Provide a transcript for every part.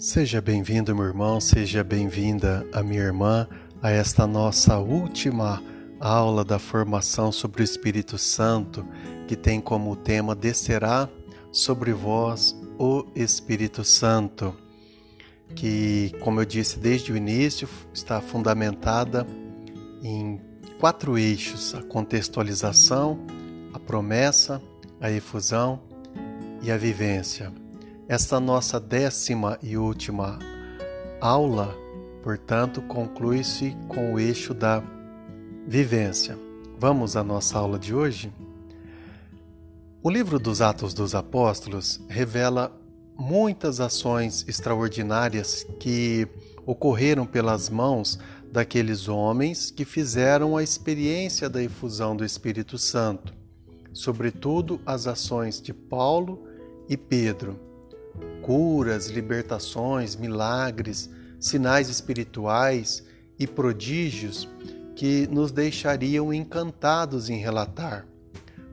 Seja bem-vindo, meu irmão, seja bem-vinda a minha irmã a esta nossa última aula da formação sobre o Espírito Santo, que tem como tema Descerá sobre vós o Espírito Santo, que, como eu disse desde o início, está fundamentada em quatro eixos: a contextualização, a promessa, a efusão e a vivência. Esta nossa décima e última aula, portanto, conclui-se com o eixo da vivência. Vamos à nossa aula de hoje? O livro dos Atos dos Apóstolos revela muitas ações extraordinárias que ocorreram pelas mãos daqueles homens que fizeram a experiência da efusão do Espírito Santo, sobretudo as ações de Paulo e Pedro curas, libertações, milagres, sinais espirituais e prodígios que nos deixariam encantados em relatar.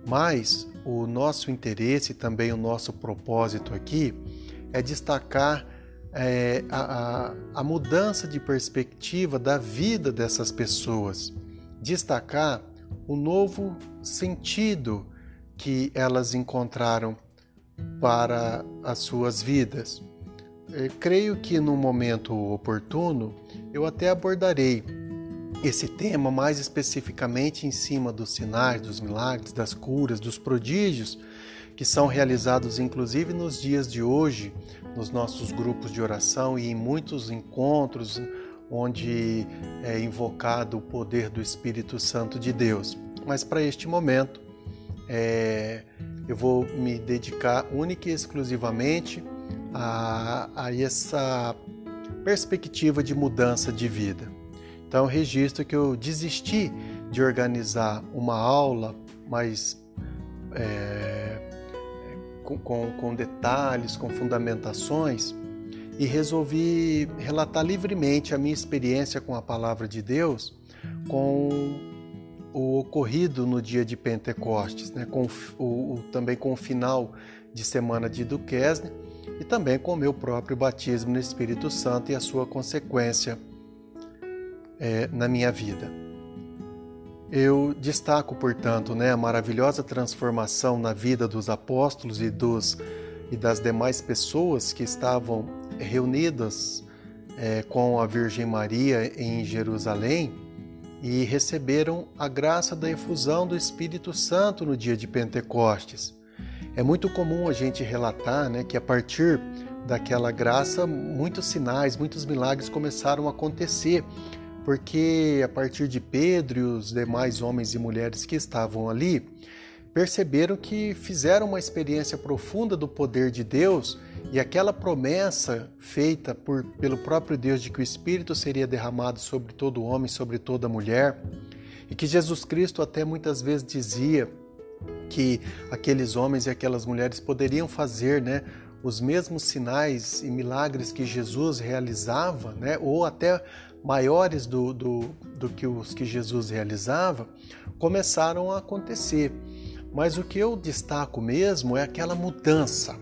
Mas o nosso interesse e também o nosso propósito aqui é destacar é, a, a, a mudança de perspectiva da vida dessas pessoas, destacar o novo sentido que elas encontraram para as suas vidas. É, creio que no momento oportuno eu até abordarei esse tema mais especificamente em cima dos sinais, dos milagres, das curas, dos prodígios que são realizados inclusive nos dias de hoje, nos nossos grupos de oração e em muitos encontros onde é invocado o poder do Espírito Santo de Deus. Mas para este momento, é, eu vou me dedicar única e exclusivamente a, a essa perspectiva de mudança de vida. Então, registro que eu desisti de organizar uma aula mais é, com, com, com detalhes, com fundamentações, e resolvi relatar livremente a minha experiência com a palavra de Deus, com o ocorrido no dia de Pentecostes, né, com o, o, também com o final de semana de Duquesne e também com o meu próprio batismo no Espírito Santo e a sua consequência é, na minha vida. Eu destaco, portanto, né, a maravilhosa transformação na vida dos apóstolos e, dos, e das demais pessoas que estavam reunidas é, com a Virgem Maria em Jerusalém e receberam a graça da efusão do Espírito Santo no dia de Pentecostes. É muito comum a gente relatar né, que a partir daquela graça, muitos sinais, muitos milagres começaram a acontecer, porque a partir de Pedro e os demais homens e mulheres que estavam ali, perceberam que fizeram uma experiência profunda do poder de Deus e aquela promessa feita por, pelo próprio Deus de que o Espírito seria derramado sobre todo homem, sobre toda mulher, e que Jesus Cristo até muitas vezes dizia que aqueles homens e aquelas mulheres poderiam fazer, né, os mesmos sinais e milagres que Jesus realizava, né, ou até maiores do, do, do que os que Jesus realizava, começaram a acontecer. Mas o que eu destaco mesmo é aquela mudança.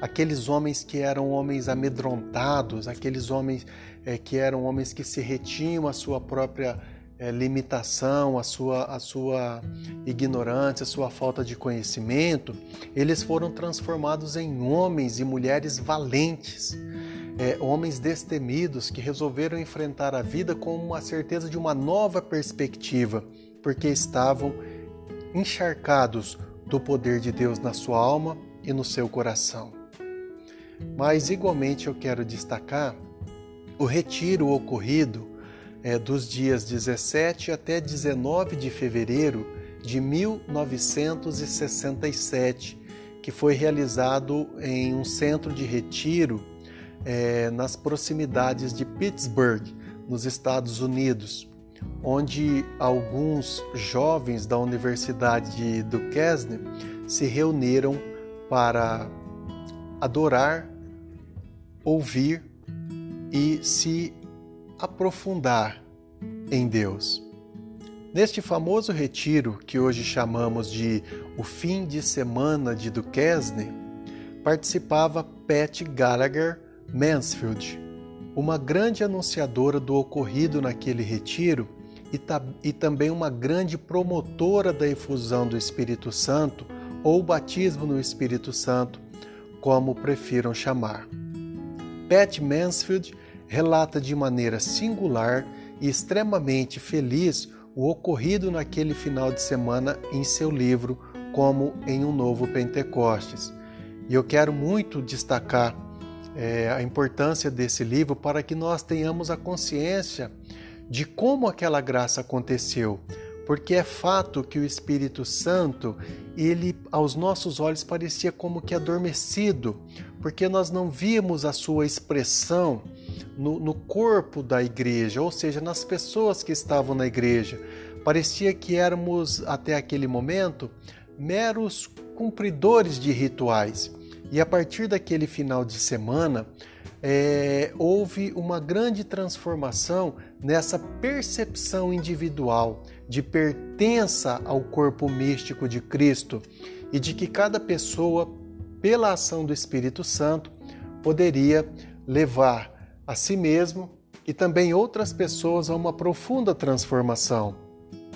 Aqueles homens que eram homens amedrontados, aqueles homens é, que eram homens que se retinham à sua própria é, limitação, à sua, à sua ignorância, à sua falta de conhecimento, eles foram transformados em homens e mulheres valentes. É, homens destemidos que resolveram enfrentar a vida com uma certeza de uma nova perspectiva, porque estavam encharcados do poder de Deus na sua alma e no seu coração. Mas, igualmente, eu quero destacar o retiro ocorrido é, dos dias 17 até 19 de fevereiro de 1967, que foi realizado em um centro de retiro é, nas proximidades de Pittsburgh, nos Estados Unidos onde alguns jovens da Universidade de Duquesne se reuniram para adorar, ouvir e se aprofundar em Deus. Neste famoso retiro, que hoje chamamos de o fim de semana de Duquesne, participava Pat Gallagher, Mansfield, uma grande anunciadora do ocorrido naquele retiro e, e também uma grande promotora da efusão do Espírito Santo ou batismo no Espírito Santo, como prefiram chamar. Pat Mansfield relata de maneira singular e extremamente feliz o ocorrido naquele final de semana em seu livro Como em um Novo Pentecostes. E eu quero muito destacar é, a importância desse livro para que nós tenhamos a consciência de como aquela graça aconteceu, porque é fato que o Espírito Santo, ele aos nossos olhos parecia como que adormecido, porque nós não víamos a sua expressão no, no corpo da igreja, ou seja, nas pessoas que estavam na igreja. Parecia que éramos até aquele momento meros cumpridores de rituais. E a partir daquele final de semana, é, houve uma grande transformação nessa percepção individual de pertença ao corpo místico de Cristo e de que cada pessoa, pela ação do Espírito Santo, poderia levar a si mesmo e também outras pessoas a uma profunda transformação.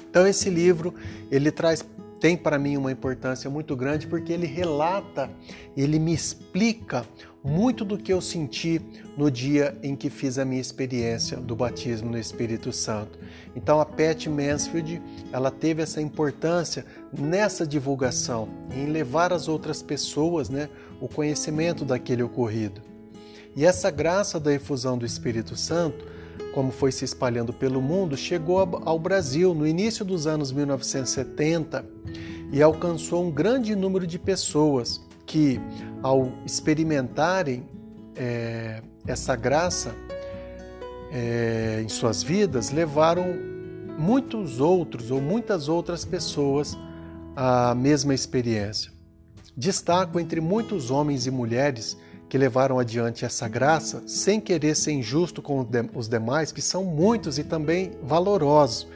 Então esse livro, ele traz tem para mim uma importância muito grande porque ele relata, ele me explica muito do que eu senti no dia em que fiz a minha experiência do batismo no Espírito Santo. Então a Pat Mansfield, ela teve essa importância nessa divulgação, em levar às outras pessoas, né, o conhecimento daquele ocorrido. E essa graça da efusão do Espírito Santo, como foi se espalhando pelo mundo, chegou ao Brasil no início dos anos 1970 e alcançou um grande número de pessoas que, ao experimentarem é, essa graça é, em suas vidas, levaram muitos outros ou muitas outras pessoas à mesma experiência. Destaco entre muitos homens e mulheres que levaram adiante essa graça sem querer ser injusto com os demais, que são muitos e também valorosos.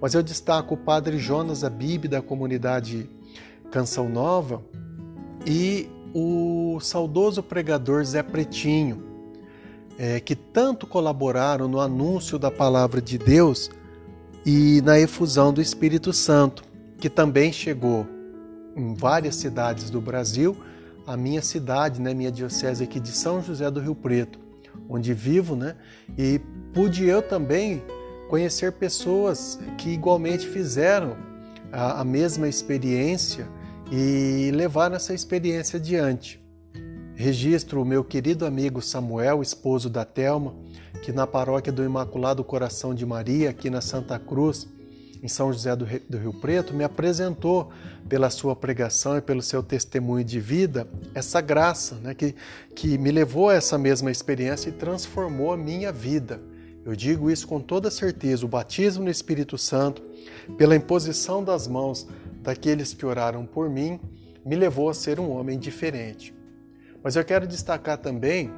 Mas eu destaco o padre Jonas Abib da comunidade Canção Nova e o saudoso pregador Zé Pretinho, é, que tanto colaboraram no anúncio da palavra de Deus e na efusão do Espírito Santo, que também chegou em várias cidades do Brasil, a minha cidade, né, minha diocese aqui de São José do Rio Preto, onde vivo, né, e pude eu também conhecer pessoas que igualmente fizeram a, a mesma experiência e levar essa experiência adiante. Registro o meu querido amigo Samuel, esposo da Telma, que na paróquia do Imaculado Coração de Maria, aqui na Santa Cruz, em São José do Rio Preto, me apresentou pela sua pregação e pelo seu testemunho de vida essa graça né, que, que me levou a essa mesma experiência e transformou a minha vida. Eu digo isso com toda certeza: o batismo no Espírito Santo, pela imposição das mãos daqueles que oraram por mim, me levou a ser um homem diferente. Mas eu quero destacar também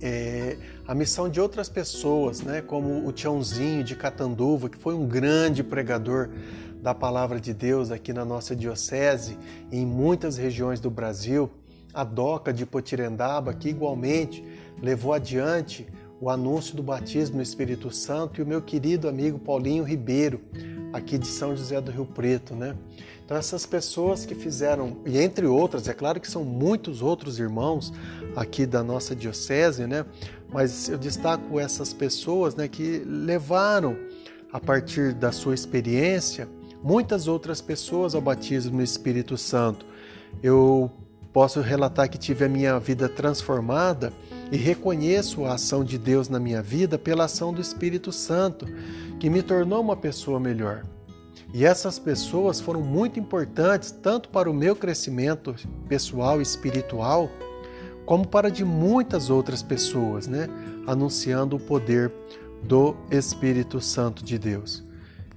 é, a missão de outras pessoas, né, como o Tiãozinho de Catanduva, que foi um grande pregador da palavra de Deus aqui na nossa diocese em muitas regiões do Brasil, a Doca de Potirendaba, que igualmente levou adiante o anúncio do batismo no Espírito Santo, e o meu querido amigo Paulinho Ribeiro, aqui de São José do Rio Preto, né? Então essas pessoas que fizeram, e entre outras, é claro que são muitos outros irmãos aqui da nossa diocese, né? Mas eu destaco essas pessoas, né, que levaram a partir da sua experiência muitas outras pessoas ao batismo no Espírito Santo. Eu posso relatar que tive a minha vida transformada e reconheço a ação de Deus na minha vida pela ação do Espírito Santo, que me tornou uma pessoa melhor. E essas pessoas foram muito importantes tanto para o meu crescimento pessoal e espiritual, como para de muitas outras pessoas, né? anunciando o poder do Espírito Santo de Deus.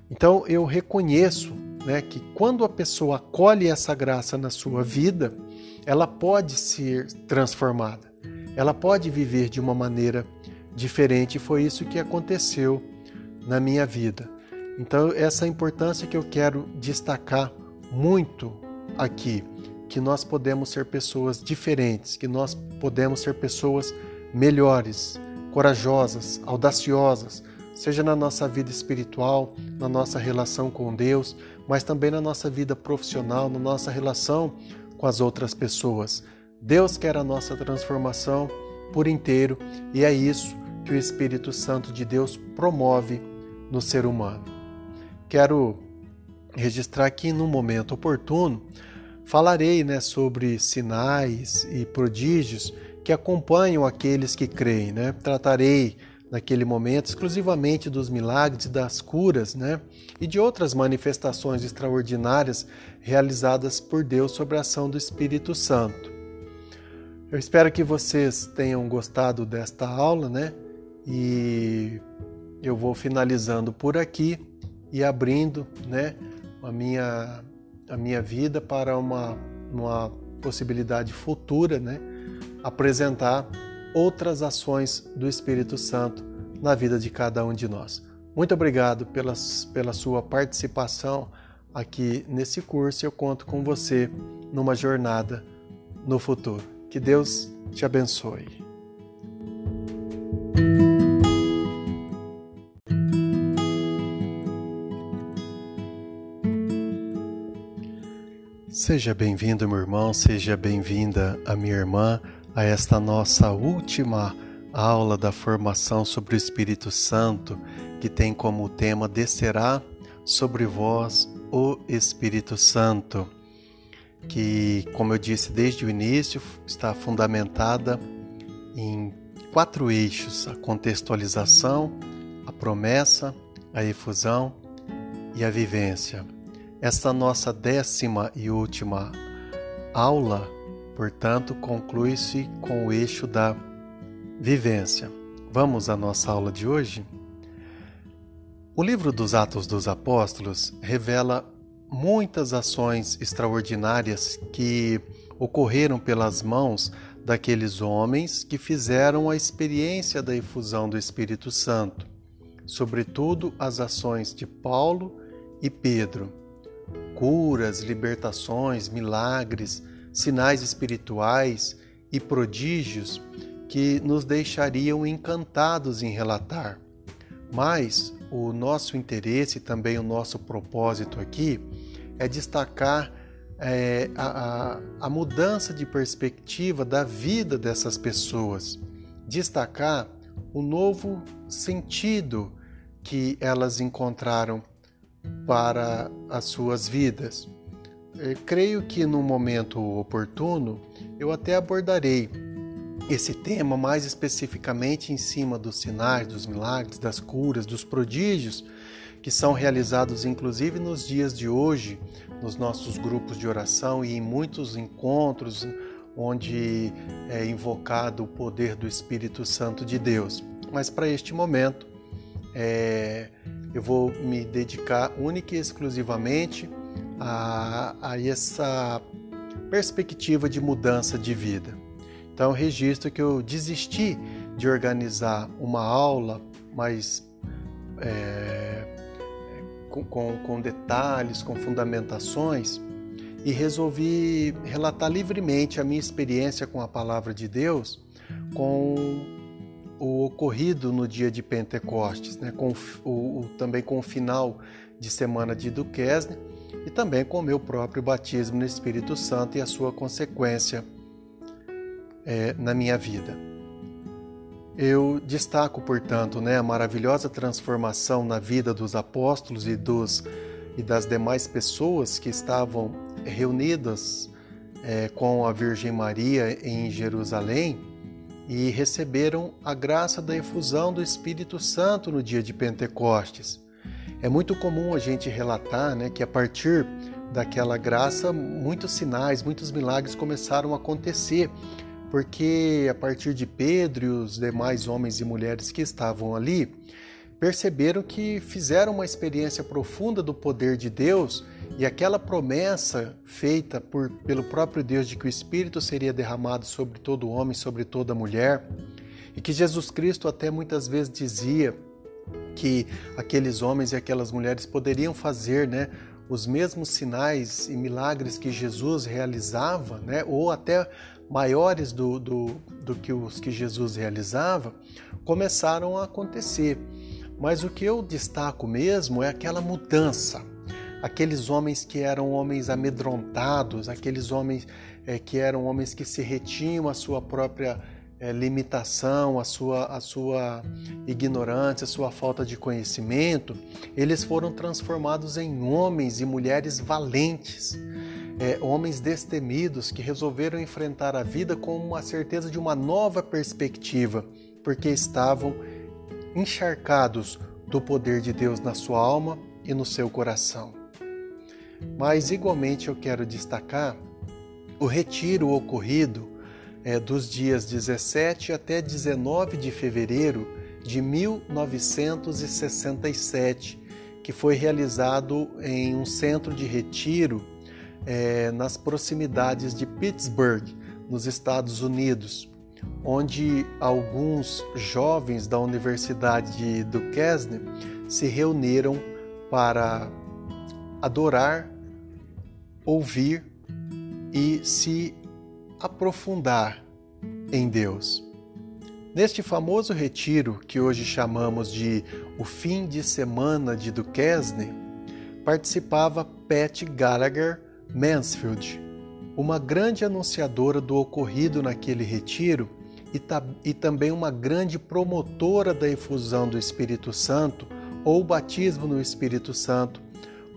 Então eu reconheço né, que quando a pessoa acolhe essa graça na sua vida, ela pode ser transformada ela pode viver de uma maneira diferente. Foi isso que aconteceu na minha vida. Então, essa importância que eu quero destacar muito aqui, que nós podemos ser pessoas diferentes, que nós podemos ser pessoas melhores, corajosas, audaciosas, seja na nossa vida espiritual, na nossa relação com Deus, mas também na nossa vida profissional, na nossa relação com as outras pessoas. Deus quer a nossa transformação por inteiro e é isso que o Espírito Santo de Deus promove no ser humano. Quero registrar aqui no momento oportuno, falarei né, sobre sinais e prodígios que acompanham aqueles que creem. Né? Tratarei naquele momento exclusivamente dos milagres e das curas, né? E de outras manifestações extraordinárias realizadas por Deus sobre a ação do Espírito Santo. Eu espero que vocês tenham gostado desta aula, né? E eu vou finalizando por aqui e abrindo, né, a minha a minha vida para uma uma possibilidade futura, né? Apresentar outras ações do Espírito Santo na vida de cada um de nós. Muito obrigado pelas, pela sua participação aqui nesse curso. Eu conto com você numa jornada no futuro. Que Deus te abençoe. Seja bem-vindo, meu irmão, seja bem-vinda a minha irmã a esta nossa última aula da formação sobre o Espírito Santo, que tem como tema Descerá sobre vós o Espírito Santo, que, como eu disse desde o início, está fundamentada em quatro eixos: a contextualização, a promessa, a efusão e a vivência. Esta nossa décima e última aula portanto, conclui-se com o eixo da vivência. Vamos à nossa aula de hoje? O livro dos Atos dos Apóstolos revela muitas ações extraordinárias que ocorreram pelas mãos daqueles homens que fizeram a experiência da efusão do Espírito Santo, sobretudo as ações de Paulo e Pedro. Curas, libertações, milagres, sinais espirituais e prodígios que nos deixariam encantados em relatar. Mas o nosso interesse e também o nosso propósito aqui é destacar é, a, a, a mudança de perspectiva da vida dessas pessoas, destacar o novo sentido que elas encontraram para as suas vidas. É, creio que no momento oportuno eu até abordarei esse tema mais especificamente em cima dos sinais, dos milagres, das curas, dos prodígios que são realizados inclusive nos dias de hoje, nos nossos grupos de oração e em muitos encontros onde é invocado o poder do Espírito Santo de Deus. Mas para este momento, é, eu vou me dedicar única e exclusivamente a, a essa perspectiva de mudança de vida. Então, registro que eu desisti de organizar uma aula mais é, com, com, detalhes, com fundamentações, e resolvi relatar livremente a minha experiência com a palavra de Deus, com o ocorrido no dia de Pentecostes, né? com o, o, também com o final de semana de Duquesne e também com o meu próprio batismo no Espírito Santo e a sua consequência é, na minha vida. Eu destaco, portanto, né, a maravilhosa transformação na vida dos apóstolos e, dos, e das demais pessoas que estavam reunidas é, com a Virgem Maria em Jerusalém e receberam a graça da efusão do Espírito Santo no dia de Pentecostes. É muito comum a gente relatar né, que a partir daquela graça, muitos sinais, muitos milagres começaram a acontecer, porque a partir de Pedro e os demais homens e mulheres que estavam ali, perceberam que fizeram uma experiência profunda do poder de Deus e aquela promessa feita por, pelo próprio Deus de que o Espírito seria derramado sobre todo homem, sobre toda mulher, e que Jesus Cristo até muitas vezes dizia que aqueles homens e aquelas mulheres poderiam fazer, né, os mesmos sinais e milagres que Jesus realizava, né, ou até maiores do, do, do que os que Jesus realizava, começaram a acontecer. Mas o que eu destaco mesmo é aquela mudança. Aqueles homens que eram homens amedrontados, aqueles homens é, que eram homens que se retinham a sua própria é, limitação, a sua, a sua ignorância, a sua falta de conhecimento, eles foram transformados em homens e mulheres valentes, é, homens destemidos que resolveram enfrentar a vida com uma certeza de uma nova perspectiva, porque estavam encharcados do poder de Deus na sua alma e no seu coração. Mas igualmente eu quero destacar o retiro ocorrido é, dos dias 17 até 19 de fevereiro de 1967, que foi realizado em um centro de retiro é, nas proximidades de Pittsburgh, nos Estados Unidos onde alguns jovens da Universidade de Duquesne se reuniram para adorar, ouvir e se aprofundar em Deus. Neste famoso retiro, que hoje chamamos de o fim de semana de Duquesne, participava Pat Gallagher Mansfield, uma grande anunciadora do ocorrido naquele retiro e, e também uma grande promotora da efusão do Espírito Santo ou batismo no Espírito Santo,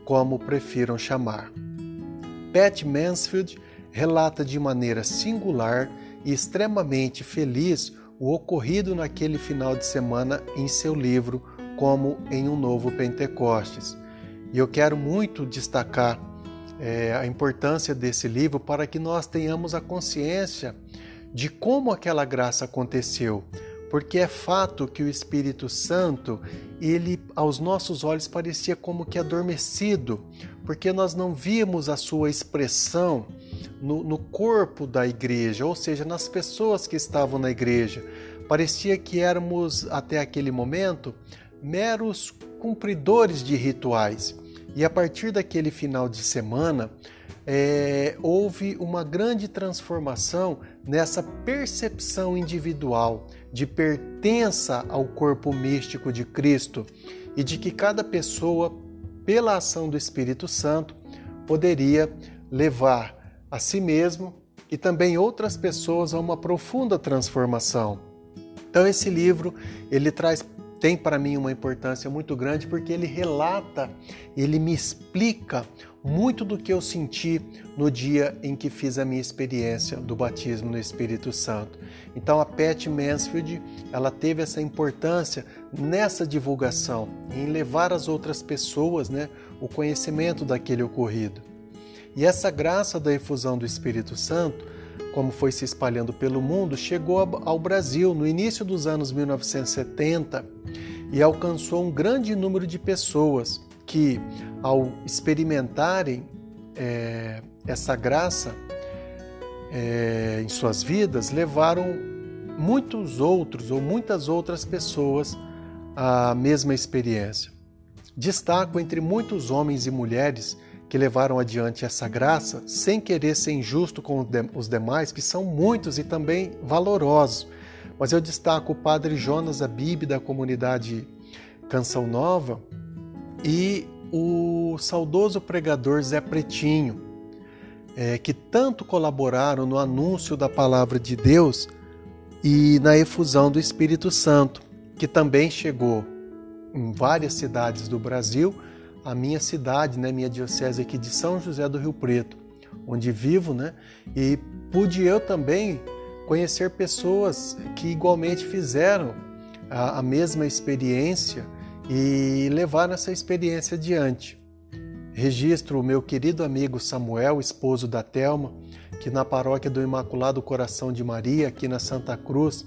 como prefiram chamar. Pat Mansfield relata de maneira singular e extremamente feliz o ocorrido naquele final de semana em seu livro Como em um Novo Pentecostes. E eu quero muito destacar é, a importância desse livro para que nós tenhamos a consciência de como aquela graça aconteceu, porque é fato que o Espírito Santo, ele aos nossos olhos parecia como que adormecido, porque nós não víamos a sua expressão no, no corpo da igreja, ou seja, nas pessoas que estavam na igreja. Parecia que éramos, até aquele momento, meros cumpridores de rituais. E a partir daquele final de semana, é, houve uma grande transformação nessa percepção individual de pertença ao corpo místico de Cristo e de que cada pessoa, pela ação do Espírito Santo, poderia levar a si mesmo e também outras pessoas a uma profunda transformação. Então esse livro, ele traz tem para mim uma importância muito grande porque ele relata, ele me explica muito do que eu senti no dia em que fiz a minha experiência do batismo no Espírito Santo. Então a Pat Mansfield, ela teve essa importância nessa divulgação, em levar às outras pessoas, né, o conhecimento daquele ocorrido. E essa graça da efusão do Espírito Santo, como foi se espalhando pelo mundo, chegou ao Brasil no início dos anos 1970 e alcançou um grande número de pessoas que, ao experimentarem é, essa graça é, em suas vidas, levaram muitos outros ou muitas outras pessoas à mesma experiência. Destaco entre muitos homens e mulheres que levaram adiante essa graça, sem querer ser injusto com os demais, que são muitos e também valorosos. Mas eu destaco o padre Jonas Abib, da comunidade Canção Nova, e o saudoso pregador Zé Pretinho, é, que tanto colaboraram no anúncio da palavra de Deus e na efusão do Espírito Santo, que também chegou em várias cidades do Brasil, a minha cidade, né, minha diocese aqui de São José do Rio Preto, onde vivo, né, e pude eu também conhecer pessoas que igualmente fizeram a, a mesma experiência e levar essa experiência adiante. Registro o meu querido amigo Samuel, esposo da Telma, que na paróquia do Imaculado Coração de Maria, aqui na Santa Cruz,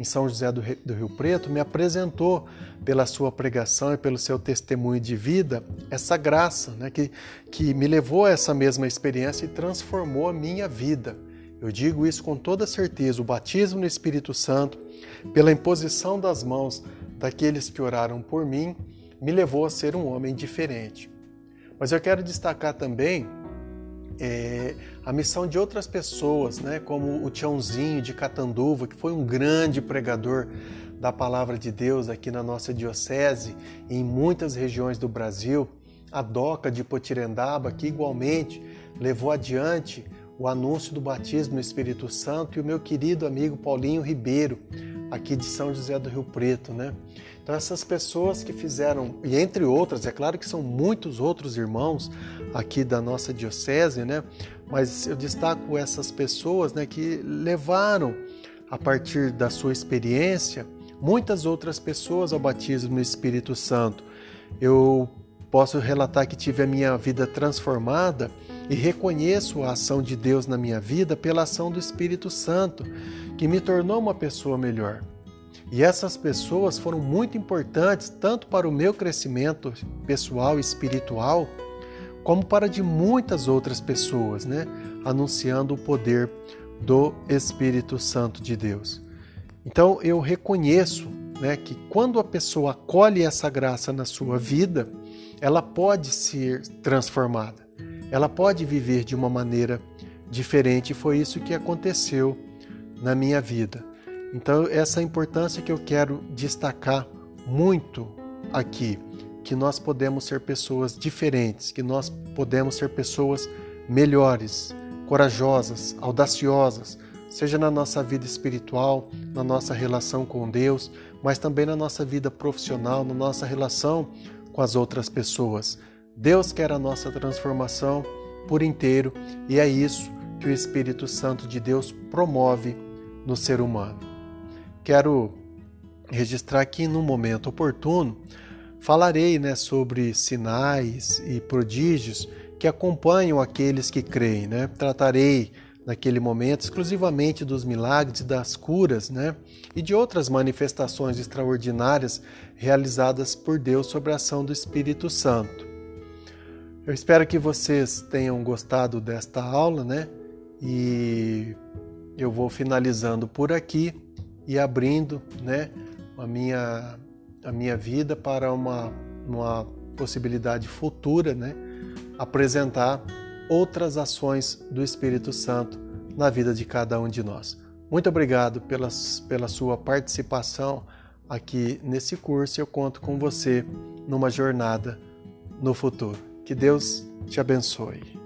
em São José do Rio Preto, me apresentou pela sua pregação e pelo seu testemunho de vida essa graça né, que, que me levou a essa mesma experiência e transformou a minha vida. Eu digo isso com toda certeza: o batismo no Espírito Santo, pela imposição das mãos daqueles que oraram por mim me levou a ser um homem diferente. Mas eu quero destacar também é, a missão de outras pessoas, né, como o Tiãozinho de Catanduva, que foi um grande pregador da palavra de Deus aqui na nossa diocese em muitas regiões do Brasil, a Doca de Potirendaba, que igualmente levou adiante o anúncio do batismo no Espírito Santo, e o meu querido amigo Paulinho Ribeiro, aqui de São José do Rio Preto, né? Então essas pessoas que fizeram, e entre outras, é claro que são muitos outros irmãos aqui da nossa diocese, né? Mas eu destaco essas pessoas, né, que levaram a partir da sua experiência muitas outras pessoas ao batismo no Espírito Santo. Eu posso relatar que tive a minha vida transformada e reconheço a ação de Deus na minha vida pela ação do Espírito Santo, que me tornou uma pessoa melhor. E essas pessoas foram muito importantes tanto para o meu crescimento pessoal e espiritual, como para de muitas outras pessoas, né? Anunciando o poder do Espírito Santo de Deus. Então eu reconheço né, que quando a pessoa acolhe essa graça na sua vida, ela pode ser transformada, ela pode viver de uma maneira diferente. E foi isso que aconteceu na minha vida. Então, essa é importância que eu quero destacar muito aqui, que nós podemos ser pessoas diferentes, que nós podemos ser pessoas melhores, corajosas, audaciosas, seja na nossa vida espiritual, na nossa relação com Deus, mas também na nossa vida profissional, na nossa relação com as outras pessoas. Deus quer a nossa transformação por inteiro e é isso que o Espírito Santo de Deus promove no ser humano. Quero registrar aqui no momento oportuno, falarei né, sobre sinais e prodígios que acompanham aqueles que creem. Né? Tratarei naquele momento exclusivamente dos milagres, das curas, né? E de outras manifestações extraordinárias realizadas por Deus sobre a ação do Espírito Santo. Eu espero que vocês tenham gostado desta aula, né? E eu vou finalizando por aqui e abrindo, né, a minha a minha vida para uma uma possibilidade futura, né? Apresentar outras ações do Espírito Santo na vida de cada um de nós. Muito obrigado pelas, pela sua participação aqui nesse curso. Eu conto com você numa jornada no futuro. Que Deus te abençoe.